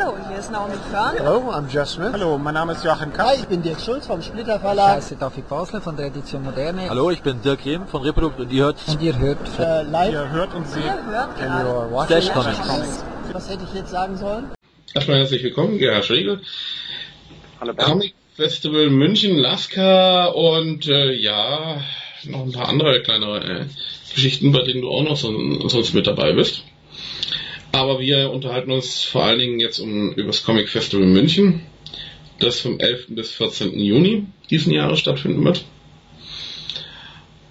Hallo, hier ist Naomi Körn. Hello, I'm Jeff Smith. Hallo, mein Name ist Joachim Hi, ich bin Dirk Schulz vom Splitter Verlag. Ich heiße David Basler von der Edition Moderne. Hallo, ich bin Dirk Rehm von Reprodukt und ihr hört Und ihr hört Äh, live Ihr hört und seht Ihr hört gerade. your watching. Flash Comics. Was hätte ich jetzt sagen sollen? Erstmal herzlich willkommen, Gerhard Schlegel. Hallo Bernd. Comic Festival München, Laska und äh, ja, noch ein paar andere kleinere äh, Geschichten, bei denen du auch noch so, sonst mit dabei bist. Aber wir unterhalten uns vor allen Dingen jetzt um über das Comic Festival München, das vom 11. bis 14. Juni diesen Jahres stattfinden wird.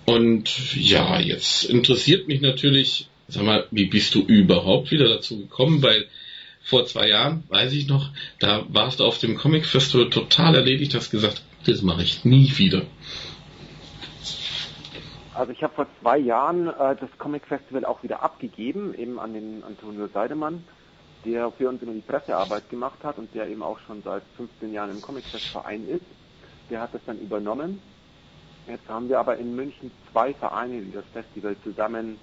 Und ja, jetzt interessiert mich natürlich, sag mal, wie bist du überhaupt wieder dazu gekommen? Weil vor zwei Jahren, weiß ich noch, da warst du auf dem Comic Festival total erledigt, hast gesagt, das mache ich nie wieder. Also ich habe vor zwei Jahren äh, das Comic Festival auch wieder abgegeben, eben an den Antonio Seidemann, der für uns immer die Pressearbeit gemacht hat und der eben auch schon seit 15 Jahren im Comic Fest Verein ist. Der hat das dann übernommen. Jetzt haben wir aber in München zwei Vereine, die das Festival zusammen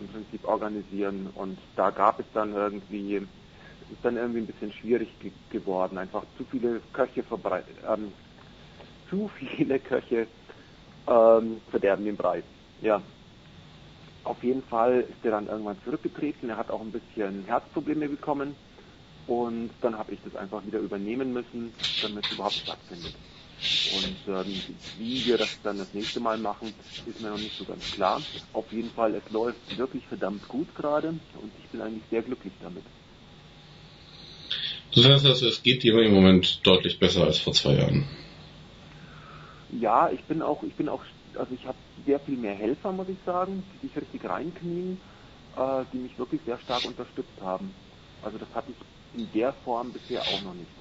im Prinzip organisieren und da gab es dann irgendwie, ist dann irgendwie ein bisschen schwierig ge geworden, einfach zu viele Köche verbreitet, ähm, zu viele Köche ähm, verderben den Preis. Ja. Auf jeden Fall ist er dann irgendwann zurückgetreten. Er hat auch ein bisschen Herzprobleme bekommen. Und dann habe ich das einfach wieder übernehmen müssen, damit es überhaupt stattfindet. Und ähm, wie wir das dann das nächste Mal machen, ist mir noch nicht so ganz klar. Auf jeden Fall, es läuft wirklich verdammt gut gerade und ich bin eigentlich sehr glücklich damit. Das heißt also, es geht dir im Moment deutlich besser als vor zwei Jahren. Ja, ich bin auch, ich bin auch, also ich habe sehr viel mehr Helfer, muss ich sagen, die sich richtig reinknien, äh, die mich wirklich sehr stark unterstützt haben. Also das hatte ich in der Form bisher auch noch nicht.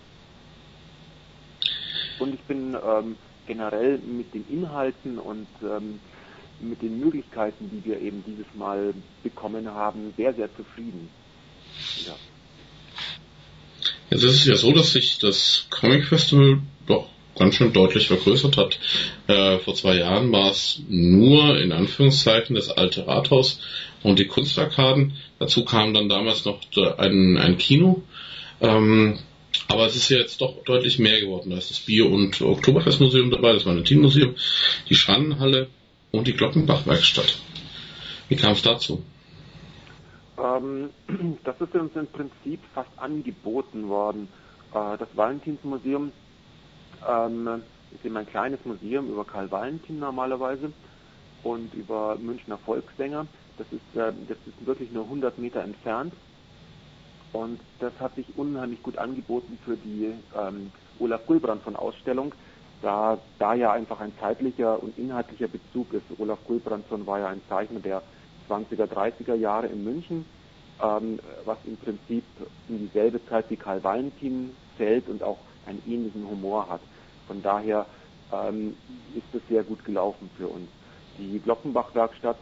Und ich bin ähm, generell mit den Inhalten und ähm, mit den Möglichkeiten, die wir eben dieses Mal bekommen haben, sehr, sehr zufrieden. Ja. Jetzt ist es ja so, dass sich das Comic Festival doch ganz schön deutlich vergrößert hat. Äh, vor zwei Jahren war es nur in Anführungszeichen das alte Rathaus und die Kunstarkaden. Dazu kam dann damals noch ein, ein Kino. Ähm, aber es ist ja jetzt doch deutlich mehr geworden. Da ist das Bier- und Oktoberfestmuseum dabei, das Valentinmuseum, die Schrannenhalle und die Glockenbachwerkstatt. Wie kam es dazu? Ähm, das ist uns im Prinzip fast angeboten worden. Äh, das Valentinsmuseum ähm, ist eben ein kleines Museum über Karl Valentin normalerweise und über Münchner Volkssänger. Das ist, äh, das ist wirklich nur 100 Meter entfernt und das hat sich unheimlich gut angeboten für die ähm, Olaf Gulbrandson Ausstellung, da da ja einfach ein zeitlicher und inhaltlicher Bezug ist. Olaf Gulbrandson war ja ein Zeichner der 20er, 30er Jahre in München, ähm, was im Prinzip in dieselbe Zeit wie Karl Valentin fällt und auch einen ähnlichen Humor hat. Von daher ähm, ist es sehr gut gelaufen für uns. Die Glockenbach-Werkstatt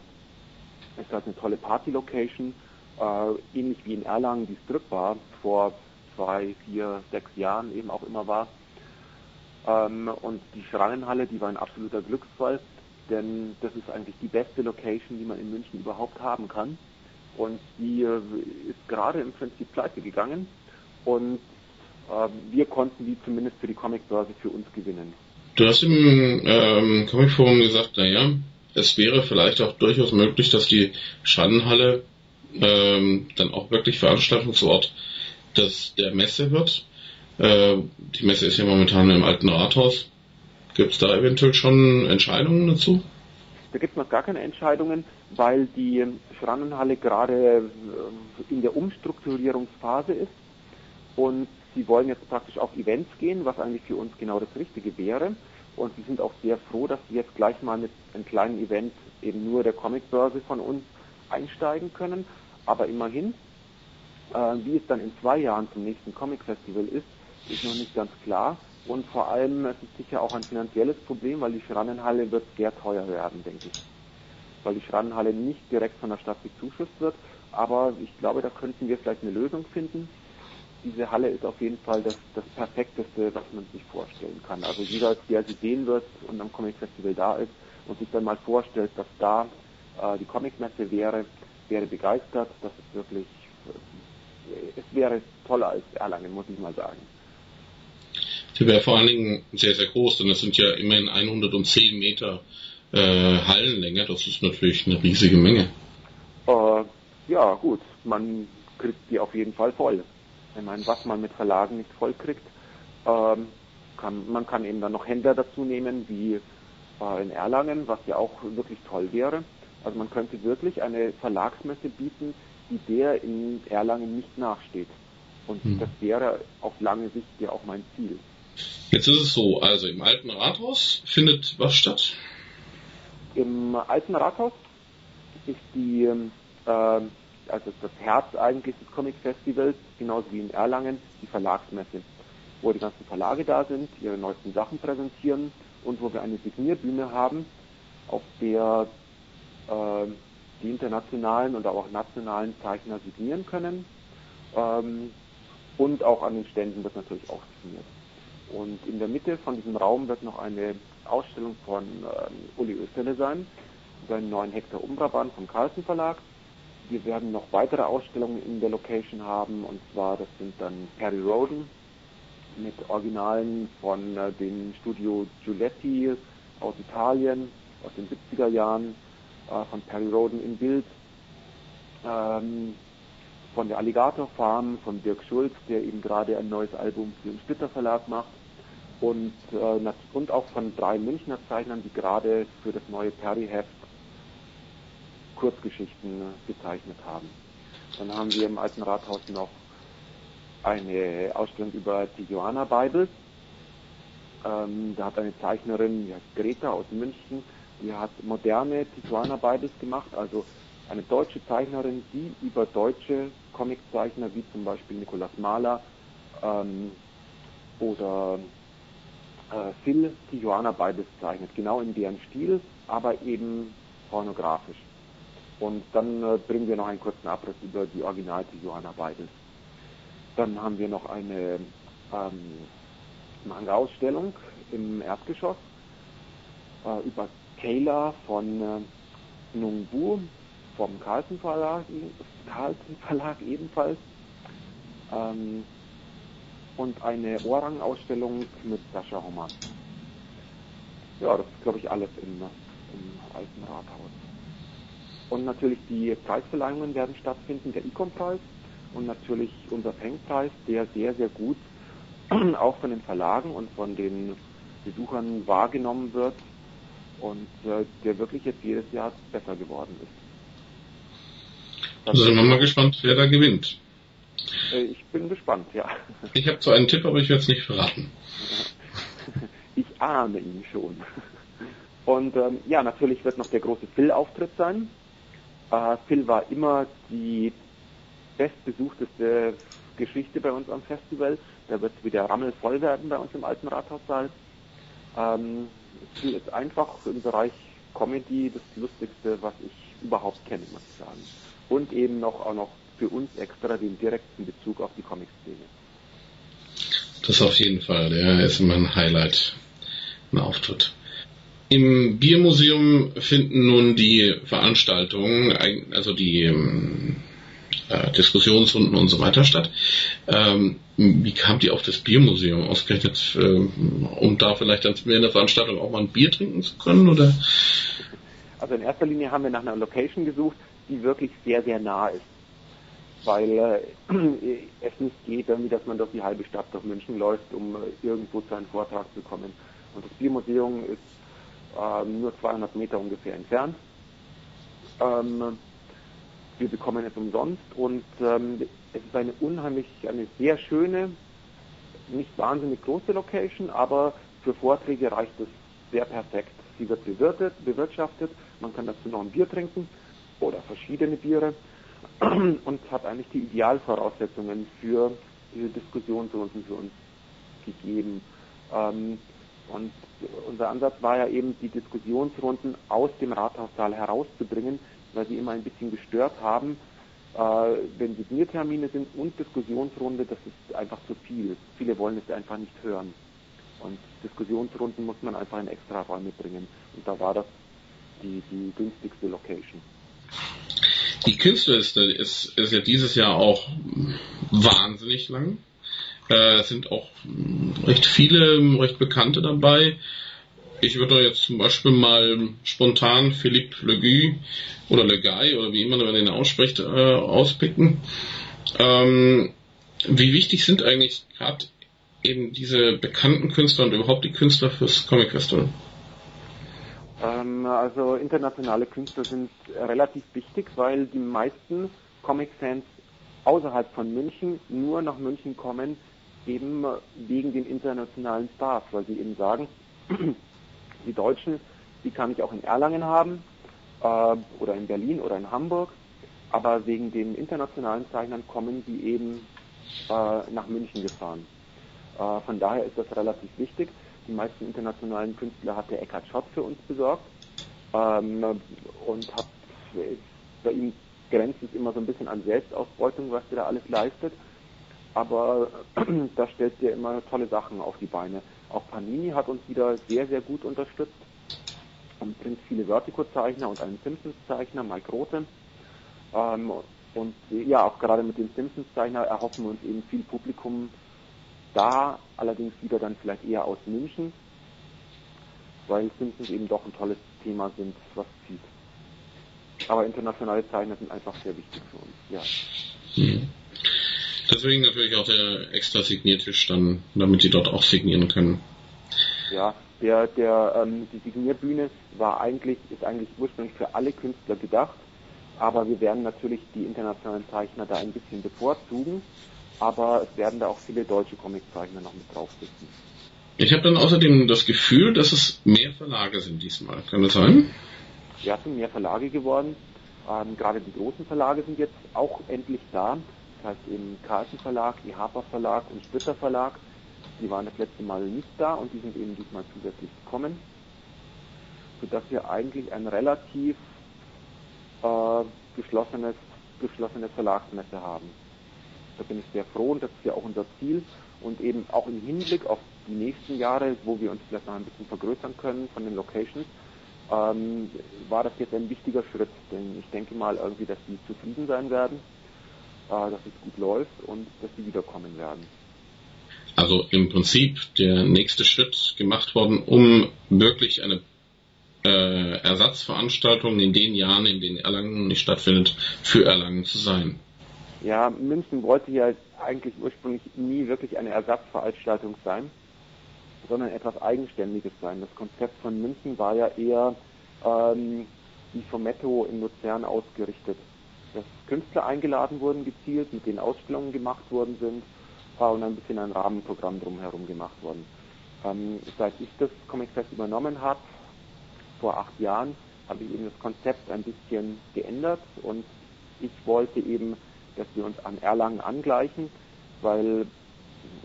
ist halt eine tolle Party-Location, äh, ähnlich wie in Erlangen die Strip war, vor zwei, vier, sechs Jahren eben auch immer war. Ähm, und die Schrannenhalle, die war ein absoluter Glücksfall, denn das ist eigentlich die beste Location, die man in München überhaupt haben kann. Und die äh, ist gerade im Prinzip pleite gegangen und wir konnten die zumindest für die Comicbörse für uns gewinnen. Du hast im ähm, Comicforum gesagt, naja, es wäre vielleicht auch durchaus möglich, dass die Schrannenhalle ähm, dann auch wirklich Veranstaltungsort des, der Messe wird. Äh, die Messe ist ja momentan im alten Rathaus. Gibt es da eventuell schon Entscheidungen dazu? Da gibt es noch gar keine Entscheidungen, weil die Schrannenhalle gerade in der Umstrukturierungsphase ist und sie wollen jetzt praktisch auf Events gehen, was eigentlich für uns genau das Richtige wäre. Und sie sind auch sehr froh, dass sie jetzt gleich mal mit einem kleinen Event eben nur der Comicbörse von uns einsteigen können. Aber immerhin, äh, wie es dann in zwei Jahren zum nächsten Comic Festival ist, ist noch nicht ganz klar. Und vor allem, es ist sicher auch ein finanzielles Problem, weil die Schrannenhalle wird sehr teuer werden, denke ich. Weil die Schrannenhalle nicht direkt von der Stadt bezuschusst wird. Aber ich glaube, da könnten wir vielleicht eine Lösung finden. Diese Halle ist auf jeden Fall das, das Perfekteste, was man sich vorstellen kann. Also jeder, der sie sehen wird und am Comic Festival da ist und sich dann mal vorstellt, dass da äh, die Comicmesse wäre, wäre begeistert. Das ist wirklich es wäre toller als Erlangen, muss ich mal sagen. Sie wäre vor allen Dingen sehr, sehr groß, denn es sind ja immerhin 110 Meter äh, Hallenlänge. Das ist natürlich eine riesige Menge. Äh, ja, gut, man kriegt die auf jeden Fall voll. Ich meine, was man mit Verlagen nicht voll kriegt, ähm, kann, man kann eben dann noch Händler dazu nehmen, wie äh, in Erlangen, was ja auch wirklich toll wäre. Also man könnte wirklich eine Verlagsmesse bieten, die der in Erlangen nicht nachsteht. Und Hm. das wäre auf lange Sicht ja auch mein Ziel. Jetzt ist es so, also im alten Rathaus findet was statt? Im alten Rathaus ist die, ähm, also das Herz eigentlich des Comic Festivals, genauso wie in Erlangen, die Verlagsmesse, wo die ganzen Verlage da sind, ihre neuesten Sachen präsentieren und wo wir eine Signierbühne haben, auf der äh, die internationalen und auch nationalen Zeichner signieren können. Ähm, und auch an den Ständen wird natürlich auch signiert. Und in der Mitte von diesem Raum wird noch eine Ausstellung von ähm, Uli Österle sein, seinen neuen Hektar Umbraband vom Carlsen Verlag. Wir werden noch weitere Ausstellungen in der Location haben, und zwar das sind dann Perry Roden mit Originalen von äh, dem Studio Giuletti aus Italien, aus den 70er Jahren, äh, von Perry Roden in Bild, ähm, von der Alligator Farm, von Dirk Schulz, der eben gerade ein neues Album für den Splitter Verlag macht. Und, äh, und auch von drei Münchner Zeichnern, die gerade für das neue Perry-Heft Kurzgeschichten äh, gezeichnet haben. Dann haben wir im Alten Rathaus noch eine Ausstellung über Tijuana Bibles. Ähm, da hat eine Zeichnerin, die heißt Greta aus München, die hat moderne Tijuana Bibles gemacht, also eine deutsche Zeichnerin, die über deutsche Comiczeichner wie zum Beispiel Nikolaus Mahler ähm, oder äh, Phil Tijuana Bibles zeichnet, genau in deren Stil, aber eben pornografisch. Und dann äh, bringen wir noch einen kurzen Abriss über die Original Tijuana Bibles. Dann haben wir noch eine ähm, Manga-Ausstellung im Erdgeschoss äh, über Kayla von äh, Nungbu vom Carlsen Verlag, Carlsen Verlag ebenfalls. Ähm, und eine Orang-Ausstellung mit Sascha Hommern. Ja, das ist, glaube ich, alles im, im alten Rathaus. Und natürlich die Preisverleihungen werden stattfinden, der Icon-Preis und natürlich unser Fengpreis, der sehr, sehr gut auch von den Verlagen und von den Besuchern wahrgenommen wird und äh, der wirklich jetzt jedes Jahr besser geworden ist. Also sind wir mal gespannt, wer da gewinnt. Äh, ich bin gespannt, ja. Ich habe zwar einen Tipp, aber ich werde es nicht verraten. Ich ahne ihn schon. Und ähm, ja, natürlich wird noch der große Phil-Auftritt sein. Äh, Phil war immer die bestbesuchteste Geschichte bei uns am Festival. Da wird wieder rammelvoll werden bei uns im alten Rathaussaal. Ähm, Phil ist einfach im Bereich Comedy das Lustigste, was ich überhaupt kenne, muss ich sagen. Und eben noch auch noch für uns extra den direkten Bezug auf die Comic-Szene. Das auf jeden Fall, der ist immer ein Highlight, ein Auftritt. Im Biermuseum finden nun die Veranstaltungen, also die ähm, äh, Diskussionsrunden und so weiter statt. Ähm, wie kam die auf das Biermuseum ausgerechnet, ähm, um da vielleicht dann während der Veranstaltung auch mal ein Bier trinken zu können? Oder? Also in erster Linie haben wir nach einer Location gesucht, die wirklich sehr, sehr nah ist. Weil äh, es nicht geht, irgendwie, dass man durch die halbe Stadt durch München läuft, um äh, irgendwo zu einem Vortrag zu kommen. Und das Biermuseum ist ähm, nur 200 Meter ungefähr entfernt. Ähm, wir bekommen es umsonst und ähm, es ist eine unheimlich, eine sehr schöne, nicht wahnsinnig große Location, aber für Vorträge reicht es sehr perfekt. Sie wird bewirtet, bewirtschaftet, man kann dazu noch ein Bier trinken oder verschiedene Biere und hat eigentlich die Idealvoraussetzungen für diese Diskussionsrunden für uns gegeben. Ähm, und unser Ansatz war ja eben, die Diskussionsrunden aus dem Rathaussaal herauszubringen, weil sie immer ein bisschen gestört haben. Äh, wenn Signiertermine sind und Diskussionsrunde, das ist einfach zu viel. Viele wollen es einfach nicht hören. Und Diskussionsrunden muss man einfach in extra Räume bringen. Und da war das die, die günstigste Location. Die Künstlerliste ist, ist ja dieses Jahr auch wahnsinnig lang. Es sind auch recht viele, recht bekannte dabei. Ich würde jetzt zum Beispiel mal spontan Philippe Leguy oder Leguy oder wie immer man den ausspricht, äh, auspicken. Ähm, wie wichtig sind eigentlich gerade eben diese bekannten Künstler und überhaupt die Künstler fürs Comic Festival? Ähm, also internationale Künstler sind relativ wichtig, weil die meisten Comic-Fans außerhalb von München nur nach München kommen, eben wegen den internationalen Stars, weil sie eben sagen, die Deutschen, die kann ich auch in Erlangen haben äh, oder in Berlin oder in Hamburg, aber wegen den internationalen Zeichnern kommen die eben äh, nach München gefahren. Äh, von daher ist das relativ wichtig. Die meisten internationalen Künstler hat der Eckhard Schott für uns besorgt ähm, und hat bei ihm grenzt es immer so ein bisschen an Selbstausbeutung, was der da alles leistet. Aber da stellt er immer tolle Sachen auf die Beine. Auch Panini hat uns wieder sehr, sehr gut unterstützt. Und bringt viele Vertigo-Zeichner und einen Simpsons-Zeichner, Mike Rote. Ähm, und ja, auch gerade mit dem Simpsons-Zeichner erhoffen wir uns eben viel Publikum da, allerdings wieder dann vielleicht eher aus München, weil Simpsons eben doch ein tolles Thema sind, was zieht. Aber internationale Zeichner sind einfach sehr wichtig für uns, ja. Hm. Deswegen natürlich auch der extra Signiertisch dann, damit sie dort auch signieren können. Ja, der, der, ähm, die Signierbühne war eigentlich, ist eigentlich ursprünglich für alle Künstler gedacht, aber wir werden natürlich die internationalen Zeichner da ein bisschen bevorzugen, aber es werden da auch viele deutsche Comiczeichner noch mit drauf sitzen. Ich habe dann außerdem das Gefühl, dass es mehr Verlage sind diesmal. Kann das sein? Ja, es sind mehr Verlage geworden. Ähm, gerade die großen Verlage sind jetzt auch endlich da. Das heißt eben Carlsen Verlag, Harper Verlag und Splitter Verlag. Die waren das letzte Mal nicht da und die sind eben diesmal zusätzlich gekommen. Sodass wir eigentlich ein relativ äh, geschlossenes, geschlossenes Verlagsmesse haben. Da bin ich sehr froh und das ist ja auch unser Ziel. Und eben auch im Hinblick auf die nächsten Jahre, wo wir uns vielleicht noch ein bisschen vergrößern können von den Locations, ähm, war das jetzt ein wichtiger Schritt. Denn ich denke mal irgendwie, dass die zufrieden sein werden, dass es gut läuft und dass sie wiederkommen werden. Also im Prinzip der nächste Schritt gemacht worden, um wirklich eine äh, Ersatzveranstaltung in den Jahren, in denen Erlangen nicht stattfindet, für Erlangen zu sein. Ja, München wollte ja eigentlich ursprünglich nie wirklich eine Ersatzveranstaltung sein, sondern etwas Eigenständiges sein. Das Konzept von München war ja eher ähm, wie vom Metto in Luzern ausgerichtet. Dass Künstler eingeladen wurden, gezielt, mit denen Ausstellungen gemacht worden sind äh, und ein bisschen ein Rahmenprogramm drumherum gemacht worden. Ähm, seit ich das Comic Fest übernommen habe, vor acht Jahren, habe ich eben das Konzept ein bisschen geändert und ich wollte eben dass wir uns an Erlangen angleichen, weil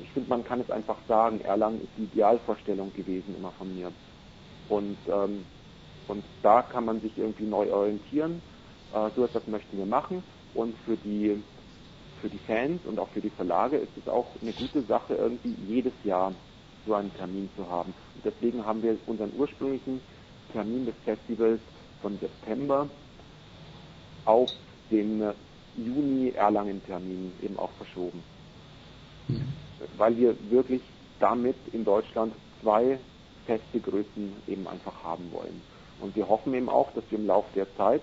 ich finde, man kann es einfach sagen, Erlangen ist die Idealvorstellung gewesen immer von mir. Und, ähm, und da kann man sich irgendwie neu orientieren. Äh, so etwas möchten wir machen. Und für die, für die Fans und auch für die Verlage ist es auch eine gute Sache, irgendwie jedes Jahr so einen Termin zu haben. Und deswegen haben wir unseren ursprünglichen Termin des Festivals von September auf den Juni-Erlangen-Termin eben auch verschoben. Mhm. Weil wir wirklich damit in Deutschland zwei feste Größen eben einfach haben wollen. Und wir hoffen eben auch, dass wir im Laufe der Zeit,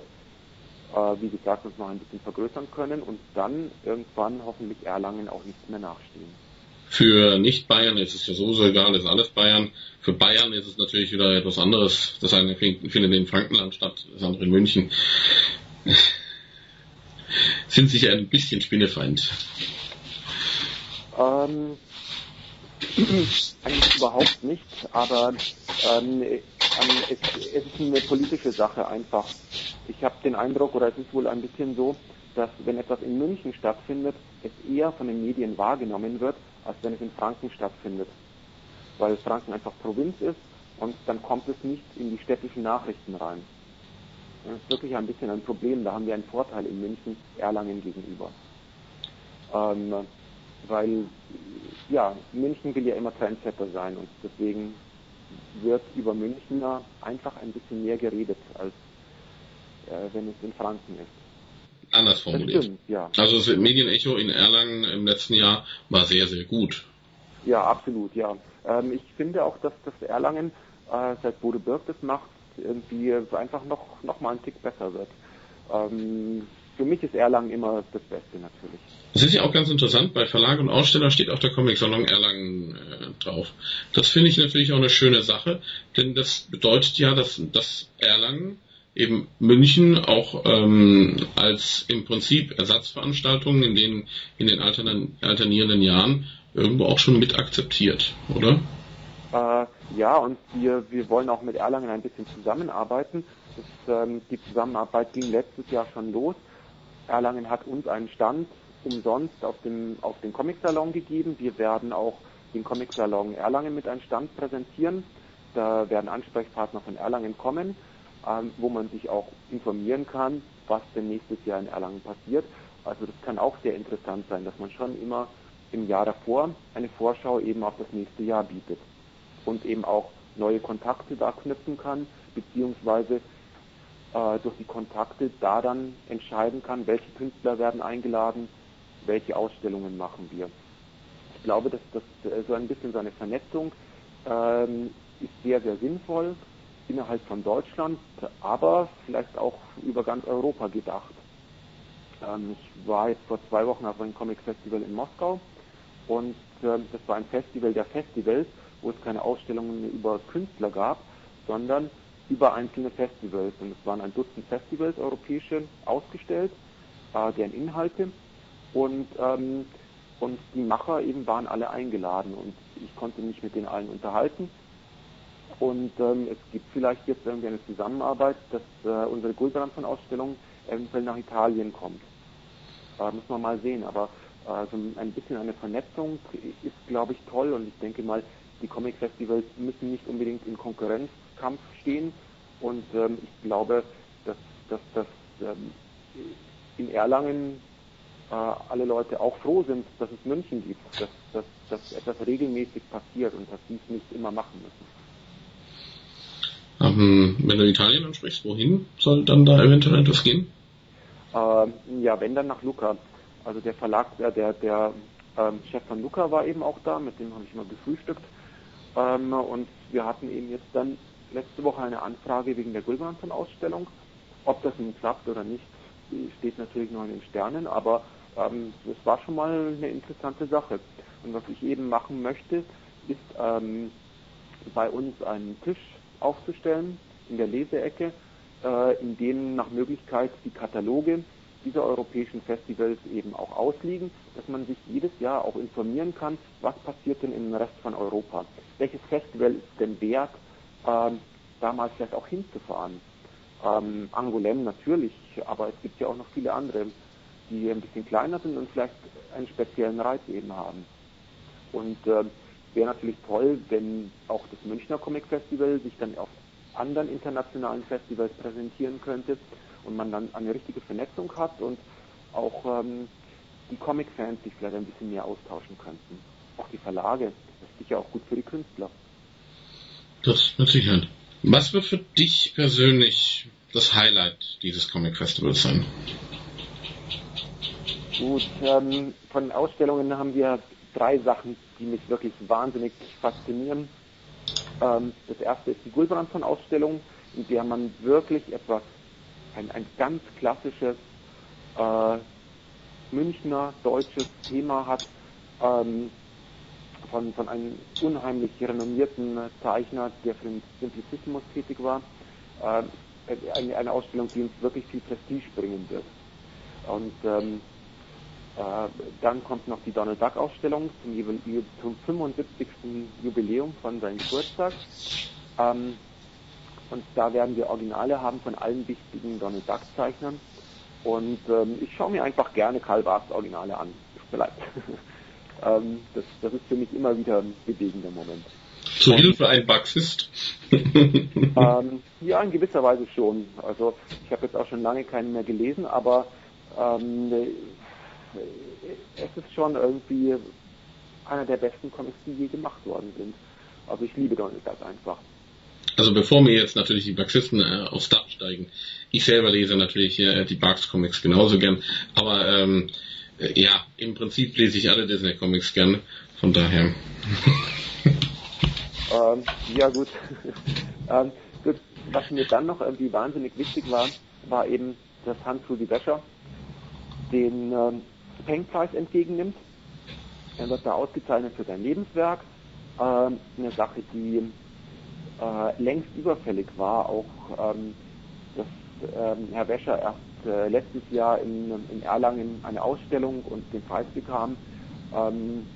wie gesagt, uns noch ein bisschen vergrößern können und dann irgendwann hoffentlich Erlangen auch nicht mehr nachstehen. Für Nicht-Bayern ist es ja sowieso egal, ist alles Bayern. Für Bayern ist es natürlich wieder etwas anderes. Das eine findet in Frankenland statt, das andere in München sind sich ein bisschen Spinnefeind? Ähm, eigentlich überhaupt nicht, aber ähm, es, es, ist eine politische Sache einfach. Ich habe den Eindruck, oder es ist wohl ein bisschen so, dass wenn etwas in München stattfindet, es eher von den Medien wahrgenommen wird, als wenn es in Franken stattfindet. Weil Franken einfach Provinz ist und dann kommt es nicht in die städtischen Nachrichten rein. Das ist wirklich ein bisschen ein Problem. Da haben wir einen Vorteil in München Erlangen gegenüber. Ähm, weil, ja, München will ja immer Trendsetter sein und deswegen wird über Münchner einfach ein bisschen mehr geredet, als wenn es in Franken ist. anders formuliert. stimmt, ja. Also das Medienecho in Erlangen im letzten Jahr war sehr, sehr gut. Ja, absolut, ja. Ähm, ich finde auch, dass das Erlangen, äh, seit Bode Birk das macht, irgendwie einfach noch, noch mal einen Tick besser wird. Ähm, für mich ist Erlangen immer das Beste natürlich. Das ist ja auch ganz interessant, bei Verlag und Aussteller steht auch der Comic-Salon Erlangen äh, drauf. Das finde ich natürlich auch eine schöne Sache, denn das bedeutet ja, dass, dass Erlangen eben München auch ähm, als im Prinzip Ersatzveranstaltungen in den, in den altern alternierenden Jahren irgendwo auch schon mit akzeptiert, oder? Äh, ja, und wir, wir wollen auch mit Erlangen ein bisschen zusammenarbeiten. Das, ähm, die Zusammenarbeit ging letztes Jahr schon los. Erlangen hat uns einen Stand umsonst auf dem, auf den Comic-Salon gegeben. Wir werden auch den Comic-Salon Erlangen mit einem Stand präsentieren. Da werden Ansprechpartner von Erlangen kommen, ähm, wo man sich auch informieren kann, was denn nächstes Jahr in Erlangen passiert. Also das kann auch sehr interessant sein, dass man schon immer im Jahr davor eine Vorschau eben auf das nächste Jahr bietet und eben auch neue Kontakte da knüpfen kann, beziehungsweise äh, durch die Kontakte da dann entscheiden kann, welche Künstler werden eingeladen, welche Ausstellungen machen wir. Ich glaube, dass das äh, so ein bisschen so eine Vernetzung ähm, ist sehr, sehr sinnvoll innerhalb von Deutschland, aber vielleicht auch über ganz Europa gedacht. Ähm, ich war jetzt vor zwei Wochen auf einem Comic Festival in Moskau und ähm, das war ein Festival der Festivals, wo es keine Ausstellungen über Künstler gab, sondern über einzelne Festivals. Und es waren ein Dutzend Festivals, europäische, ausgestellt, äh, deren Inhalte. Und, ähm, und die Macher eben waren alle eingeladen und ich konnte mich mit den allen unterhalten. Und ähm, es gibt vielleicht jetzt irgendwie eine Zusammenarbeit, dass äh, unsere Gulbrand-Ausstellung eventuell nach Italien kommt. Äh, muss man mal sehen. Aber äh, so ein bisschen eine Vernetzung ist, glaube ich, toll und ich denke mal, die Comic-Festivals müssen nicht unbedingt in Konkurrenzkampf stehen und ähm, ich glaube, dass, dass, dass ähm, in Erlangen äh, alle Leute auch froh sind, dass es München gibt, dass, dass, dass etwas regelmäßig passiert und dass sie es nicht immer machen müssen. Ähm, wenn du Italien ansprichst, wohin soll dann da eventuell etwas gehen? Ähm, ja, wenn dann nach Luca. Also der Verlag, äh, der, der ähm, Chef von Luca war eben auch da, mit dem habe ich mal gefrühstückt. Ähm, und wir hatten eben jetzt dann letzte Woche eine Anfrage wegen der Gulbenanton-Ausstellung. Ob das nun klappt oder nicht, steht natürlich noch in den Sternen, aber ähm, das war schon mal eine interessante Sache. Und was ich eben machen möchte, ist ähm, bei uns einen Tisch aufzustellen in der Leseecke, äh, in dem nach Möglichkeit die Kataloge dieser europäischen Festivals eben auch ausliegen, dass man sich jedes Jahr auch informieren kann, was passiert denn im Rest von Europa. Welches Festival ist denn wert, ähm, damals vielleicht auch hinzufahren. Ähm, Angoulême natürlich, aber es gibt ja auch noch viele andere, die ein bisschen kleiner sind und vielleicht einen speziellen Reiz eben haben. Und äh, wäre natürlich toll, wenn auch das Münchner Comic Festival sich dann auf anderen internationalen Festivals präsentieren könnte und man dann eine richtige Vernetzung hat und auch ähm, die Comic-Fans sich vielleicht ein bisschen mehr austauschen könnten. Auch die Verlage, das ist sicher auch gut für die Künstler. Das mit Sicherheit. Was wird für dich persönlich das Highlight dieses Comic Festivals sein? Gut, ähm, von den Ausstellungen haben wir drei Sachen, die mich wirklich wahnsinnig faszinieren. Ähm, das erste ist die Gulbrandson-Ausstellung, in der man wirklich etwas, ein, ein ganz klassisches äh, Münchner deutsches Thema hat, ähm, von, von einem unheimlich renommierten Zeichner, der für den Simplicissimus tätig war. Äh, eine, eine, Ausstellung, die uns wirklich viel Prestige bringen wird. Und ähm, äh, dann kommt noch die Donald Duck Ausstellung zum, zum 75. Jubiläum von seinem Geburtstag. Ähm, und da werden wir Originale haben von allen wichtigen Donald Duck Zeichnern. Und ähm, ich schaue mir einfach gerne Karl Barths Originale an. Vielleicht. Ähm, das, das ist für mich immer wieder ein bewegender Moment. Zu Hilfe ein Baxist? ähm, ja, in gewisser Weise schon. Also ich habe jetzt auch schon lange keinen mehr gelesen, aber ähm, es ist schon irgendwie einer der besten Comics, die je gemacht worden sind. Also ich liebe Donald Duck einfach. Also bevor mir jetzt natürlich die Marxisten äh, aufs Dach steigen, ich selber lese natürlich äh, die Barks Comics genauso gern, aber ähm, äh, ja, im Prinzip lese ich alle Disney Comics gern, von daher. Ähm, ja gut. ähm, gut. Was mir dann noch irgendwie wahnsinnig wichtig war, war eben, dass Hans-Rudi Wäscher den ähm, Peng-Preis entgegennimmt. Er wird da ausgezeichnet für sein Lebenswerk. Ähm, eine Sache, die äh, längst überfällig war, auch ähm, dass ähm, Herr Wäscher erst äh, letztes Jahr in, in Erlangen eine Ausstellung und den Preis bekam. Ähm,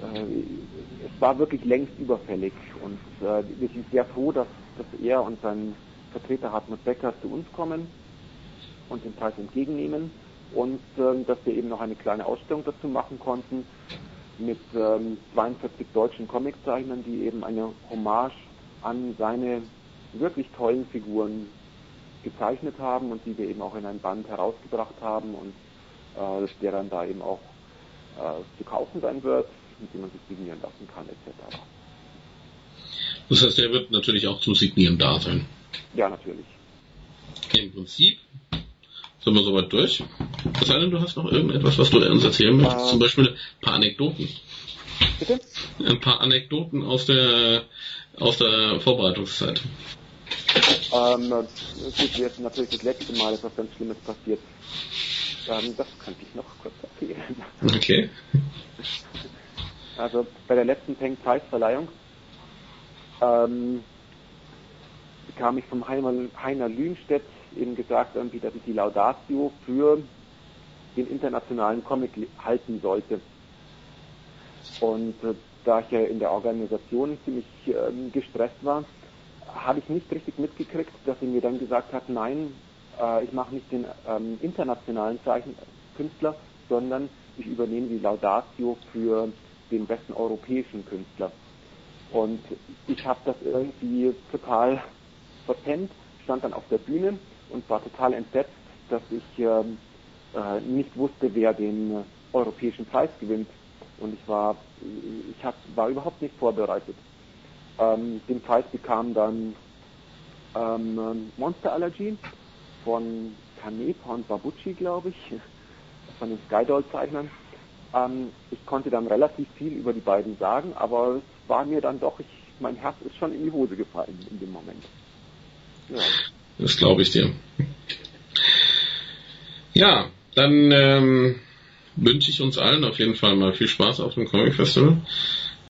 äh, es war wirklich längst überfällig und äh, wir sind sehr froh, dass, dass er und sein Vertreter Hartmut Becker zu uns kommen und den Preis entgegennehmen und ähm, dass wir eben noch eine kleine Ausstellung dazu machen konnten mit ähm, 42 deutschen Comiczeichnern, die eben eine Hommage an seine wirklich tollen Figuren gezeichnet haben und die wir eben auch in ein Band herausgebracht haben und äh, der dann da eben auch äh, zu kaufen sein wird, mit dem man sich signieren lassen kann etc. Das heißt, er wird natürlich auch zum Signieren da sein. Ja, natürlich. Im Prinzip sind wir soweit durch. Es sei denn, du hast noch irgendetwas, was du uns erzählen möchtest. Ähm. Zum Beispiel ein paar Anekdoten. Bitte? Ein paar Anekdoten aus der aus der Vorbereitungszeit. Ähm, ist jetzt natürlich das letzte Mal etwas ganz Schlimmes passiert. Ähm, das könnte ich noch kurz erzählen. Okay. Also bei der letzten Peng Preisverleihung ähm, bekam ich vom Heiner, Heiner Lühnstedt eben gesagt, irgendwie, dass ich die Laudatio für den internationalen Comic halten sollte. Und äh, da ich ja in der Organisation ziemlich ähm, gestresst war, habe ich nicht richtig mitgekriegt, dass sie mir dann gesagt hat, nein, äh, ich mache nicht den ähm, internationalen Zeichenkünstler, sondern ich übernehme die Laudatio für den besten europäischen Künstler. Und ich habe das irgendwie total verpennt, stand dann auf der Bühne und war total entsetzt, dass ich ähm, äh, nicht wusste, wer den äh, europäischen Preis gewinnt. Und ich war, ich hab, war überhaupt nicht vorbereitet. Ähm, den Preis bekam dann ähm, Monster Allergy von Canepa und Babucci, glaube ich, von den Skydoll-Zeichnern. Ähm, ich konnte dann relativ viel über die beiden sagen, aber es war mir dann doch, ich, mein Herz ist schon in die Hose gefallen in dem Moment. Ja. Das glaube ich dir. Ja, dann ähm, wünsche ich uns allen auf jeden Fall mal viel Spaß auf dem Comic Festival.